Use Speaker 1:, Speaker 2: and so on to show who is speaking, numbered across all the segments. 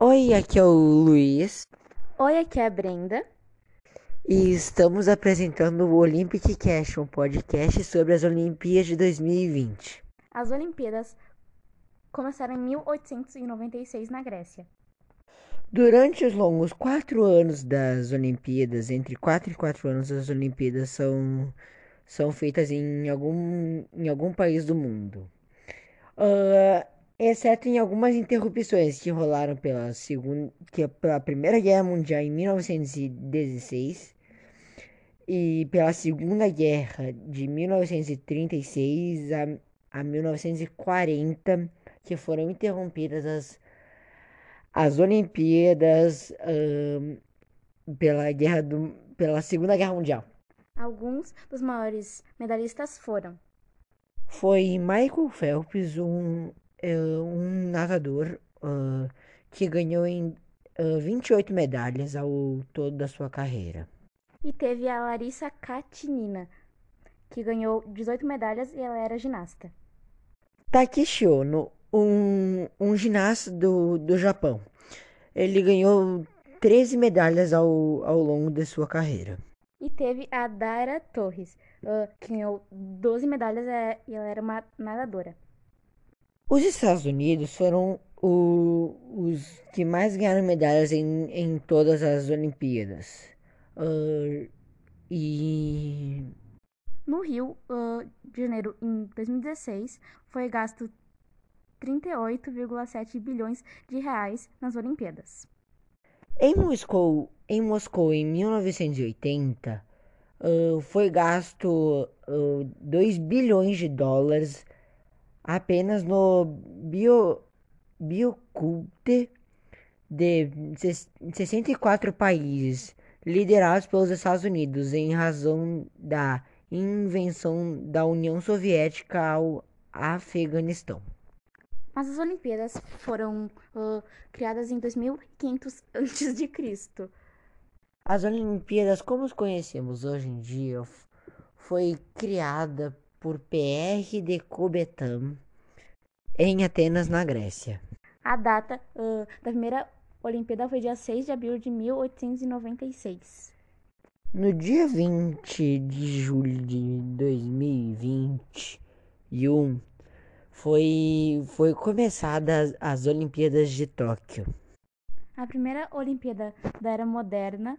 Speaker 1: Oi, aqui é o Luiz
Speaker 2: Oi, aqui é a Brenda.
Speaker 1: e estamos apresentando o Olympic Cast, um podcast sobre as Olimpíadas de 2020.
Speaker 2: As Olimpíadas começaram em 1896 na Grécia.
Speaker 1: Durante os longos quatro anos das Olimpíadas, entre quatro e quatro anos, as Olimpíadas são, são feitas em algum, em algum país do mundo. Ah, exceto em algumas interrupções que rolaram pela, segunda, que, é pela Primeira Guerra Mundial em 1916 e pela Segunda Guerra de 1936 a, a 1940, que foram interrompidas as, as Olimpíadas pela guerra do, pela Segunda Guerra Mundial.
Speaker 2: Alguns dos maiores medalhistas foram
Speaker 1: Foi Michael Phelps, um, eh, um nadador ah, que ganhou em ah, 28 medalhas ao todo da sua carreira.
Speaker 2: e teve a Larissa Katinina, que ganhou 18 medalhas e ela era ginasta.
Speaker 1: Takeshi Ono, um, um ginasta do, do Japão. Ele ganhou 13 medalhas ao, ao longo de sua carreira.
Speaker 2: E teve a Dara Torres, ah, que ganhou 12 medalhas eh, e ela era uma nadadora.
Speaker 1: Os Estados Unidos foram o- os que mais ganharam medalhas em, em todas as Olimpíadas. Ah, e
Speaker 2: No Rio ah, de Janeiro, em 2016, foi gasto 38,7 bilhões de reais nas Olimpíadas.
Speaker 1: em Moscou, em Moscou, em 1980, ah, foi gasto ah, 2 bilhões de dólares apenas no bio, Bioculte de ses- 64 países, liderados pelos Estados Unidos, em razão da invenção da União Soviética ao Afeganistão.
Speaker 2: Mas as Olimpíadas foram ah, criadas em 2500 a.C.
Speaker 1: As Olimpíadas, como os conhecemos hoje em dia, foi criada por Pierre de Coubertin em Atenas, na Grécia.
Speaker 2: A data ah, da primeira Olimpíada foi dia 6 de abril de 1896.
Speaker 1: No dia 20 de julho de 2021 foi, foi começada as, as Olimpíadas de Tóquio.
Speaker 2: A primeira Olimpíada da Era Moderna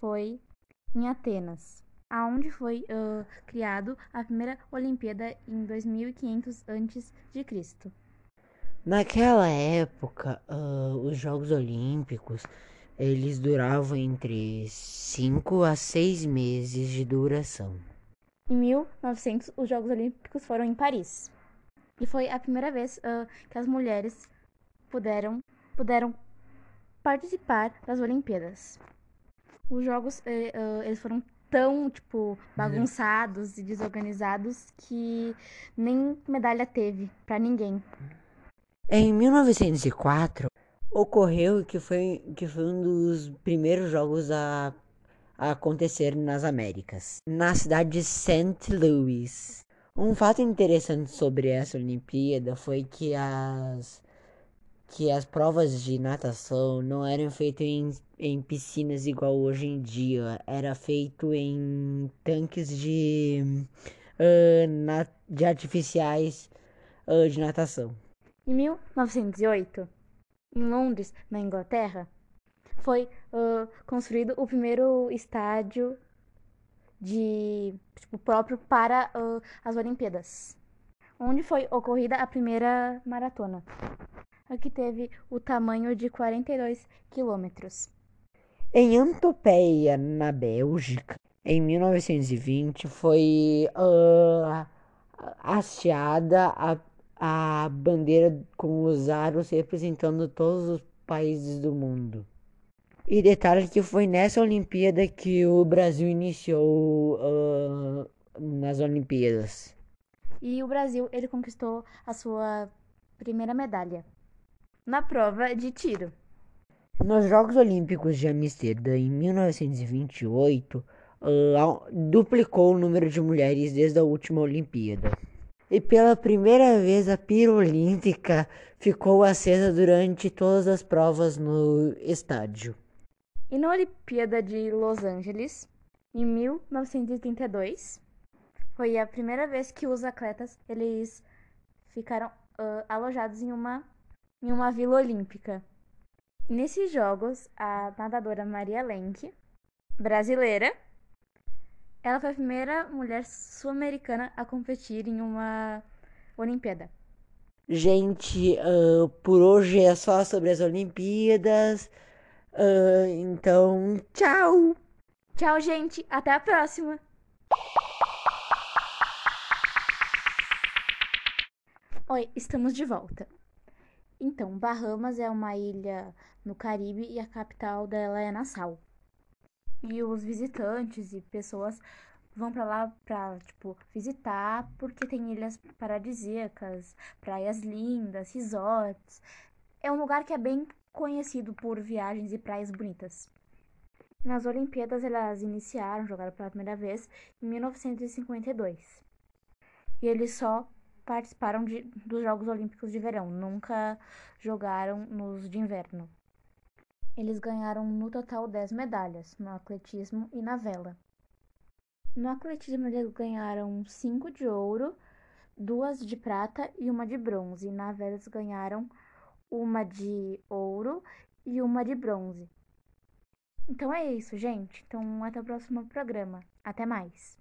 Speaker 2: foi em Atenas, aonde foi ah, criado a primeira Olimpíada em 2500 a.C.
Speaker 1: Naquela época, ah, os Jogos Olímpicos, eles duravam entre 5 a 6 meses de duração.
Speaker 2: Em 1900, os Jogos Olímpicos foram em Paris. E foi a primeira vez ah, que as mulheres puderam, puderam participar das Olimpíadas. Os jogos eh, eles foram tão tipo bagunçados e desorganizados que nem medalha teve pra ninguém.
Speaker 1: Em 1904, ocorreu que foi, que foi um dos primeiros jogos a, a acontecer nas Américas, na cidade de St. Louis. Um fato interessante sobre essa Olimpíada foi que as, que as provas de natação não eram feitas em, em piscinas igual hoje em dia, era feito em tanques de, ah, na- de artificiais ah, de natação.
Speaker 2: Em 1908, em Londres, na Inglaterra, foi ah, construído o primeiro estádio de tipo, próprio para as Olimpíadas, onde foi ocorrida a primeira maratona. Aqui teve o tamanho de 42 quilômetros.
Speaker 1: Em Antopeia, na Bélgica, em 1920, foi ah, hasteada a, a bandeira com os aros representando todos os países do mundo. E detalhe que foi nessa Olimpíada que o Brasil iniciou ah, nas Olimpíadas.
Speaker 2: E o Brasil, ele conquistou a sua primeira medalha na prova de tiro.
Speaker 1: Nos Jogos Olímpicos de Amsterdã, em 1928, ah, duplicou o número de mulheres desde a última Olimpíada. E pela primeira vez a pira olímpica ficou acesa durante todas as provas no estádio.
Speaker 2: E na Olimpíada de Los Angeles, em 1932, foi a primeira vez que os atletas eles ficaram uh, alojados em uma em uma vila olímpica. Nesses jogos, a nadadora Maria Lenk, brasileira, ela foi a primeira mulher sul-americana a competir em uma Olimpíada.
Speaker 1: Gente, uh, por hoje é só sobre as Olimpíadas. Uh, então, tchau!
Speaker 2: Tchau, gente. Até a próxima. Oi, estamos de volta. Então, Bahamas é uma ilha no Caribe e a capital dela é Nassau. E os visitantes e pessoas vão para lá para, tipo, visitar porque tem ilhas paradisíacas, praias lindas, resorts. É um lugar que é bem conhecido por viagens e praias bonitas. Nas Olimpíadas, elas iniciaram, jogaram pela primeira vez em 1952. E eles só participaram de, dos Jogos Olímpicos de Verão, nunca jogaram nos de inverno. Eles ganharam no total 10 medalhas, no atletismo e na vela. No atletismo, eles ganharam 5 de ouro, duas de prata e uma de bronze. Na vela, eles ganharam uma de ouro e uma de bronze. Então é isso, gente. Então até o próximo programa. Até mais.